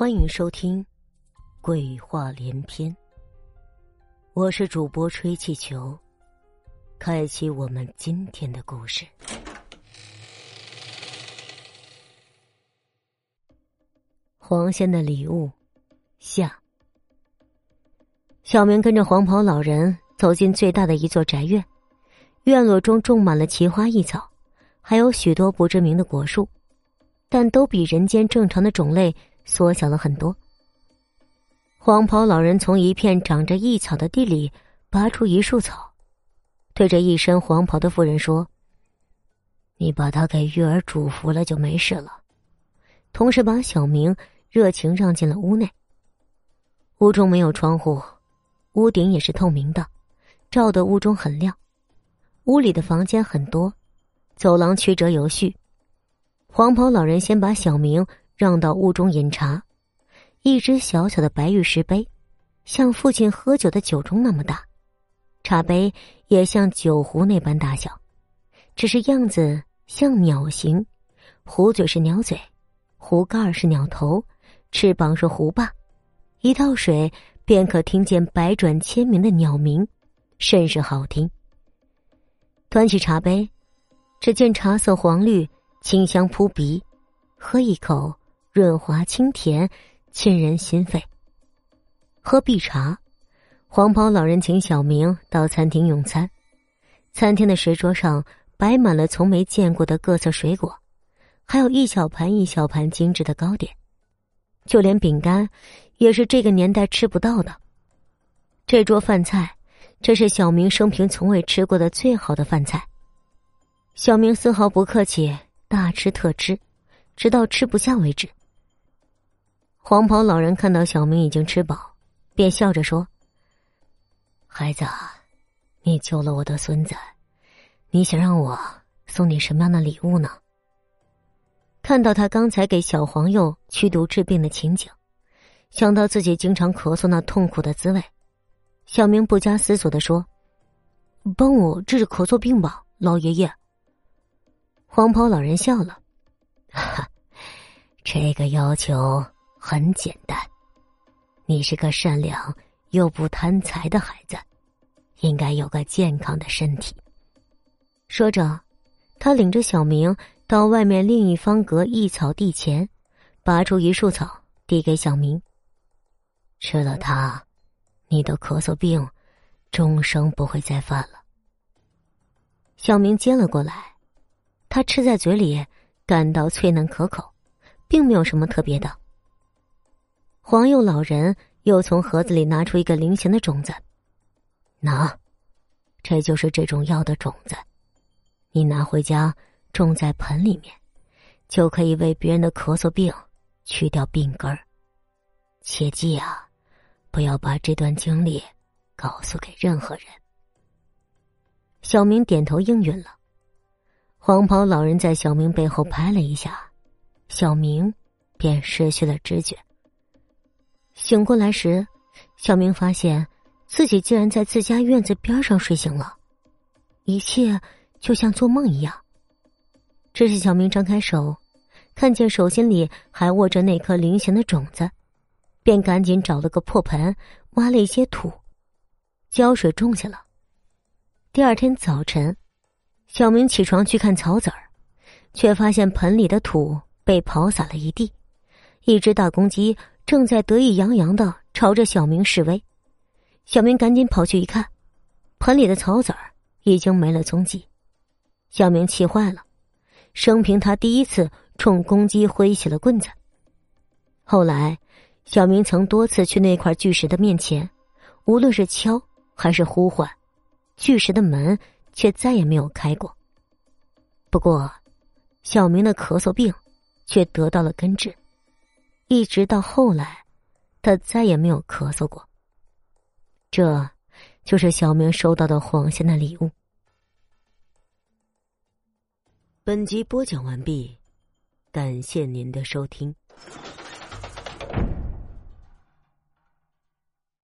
欢迎收听《鬼话连篇》，我是主播吹气球，开启我们今天的故事。黄仙的礼物下，小明跟着黄袍老人走进最大的一座宅院，院落中种满了奇花异草，还有许多不知名的果树，但都比人间正常的种类。缩小了很多。黄袍老人从一片长着异草的地里拔出一束草，对着一身黄袍的妇人说：“你把他给玉儿嘱咐了就没事了。”同时把小明热情让进了屋内。屋中没有窗户，屋顶也是透明的，照得屋中很亮。屋里的房间很多，走廊曲折有序。黄袍老人先把小明。让到屋中饮茶，一只小小的白玉石杯，像父亲喝酒的酒盅那么大，茶杯也像酒壶那般大小，只是样子像鸟形，壶嘴是鸟嘴，壶盖是鸟头，翅膀是壶把，一倒水便可听见百转千鸣的鸟鸣，甚是好听。端起茶杯，只见茶色黄绿，清香扑鼻，喝一口。润滑清甜，沁人心肺。喝碧茶，黄袍老人请小明到餐厅用餐。餐厅的石桌上摆满了从没见过的各色水果，还有一小盘一小盘精致的糕点，就连饼干也是这个年代吃不到的。这桌饭菜，这是小明生平从未吃过的最好的饭菜。小明丝毫不客气，大吃特吃，直到吃不下为止。黄袍老人看到小明已经吃饱，便笑着说：“孩子，你救了我的孙子，你想让我送你什么样的礼物呢？”看到他刚才给小黄鼬驱毒治病的情景，想到自己经常咳嗽那痛苦的滋味，小明不加思索的说：“帮我治治咳嗽病吧，老爷爷。”黄袍老人笑了：“哈，这个要求。”很简单，你是个善良又不贪财的孩子，应该有个健康的身体。说着，他领着小明到外面另一方格一草地前，拔出一束草递给小明。吃了它，你的咳嗽病终生不会再犯了。小明接了过来，他吃在嘴里，感到脆嫩可口，并没有什么特别的。黄鼬老人又从盒子里拿出一个菱形的种子，拿，这就是这种药的种子，你拿回家种在盆里面，就可以为别人的咳嗽病去掉病根儿。切记啊，不要把这段经历告诉给任何人。小明点头应允了，黄袍老人在小明背后拍了一下，小明便失去了知觉。醒过来时，小明发现自己竟然在自家院子边上睡醒了，一切就像做梦一样。这时，小明张开手，看见手心里还握着那颗菱形的种子，便赶紧找了个破盆，挖了一些土，浇水种下了。第二天早晨，小明起床去看草籽儿，却发现盆里的土被刨洒了一地，一只大公鸡。正在得意洋洋的朝着小明示威，小明赶紧跑去一看，盆里的草籽儿已经没了踪迹。小明气坏了，生平他第一次冲公鸡挥起了棍子。后来，小明曾多次去那块巨石的面前，无论是敲还是呼唤，巨石的门却再也没有开过。不过，小明的咳嗽病却得到了根治。一直到后来，他再也没有咳嗽过。这，就是小明收到的黄仙的礼物。本集播讲完毕，感谢您的收听。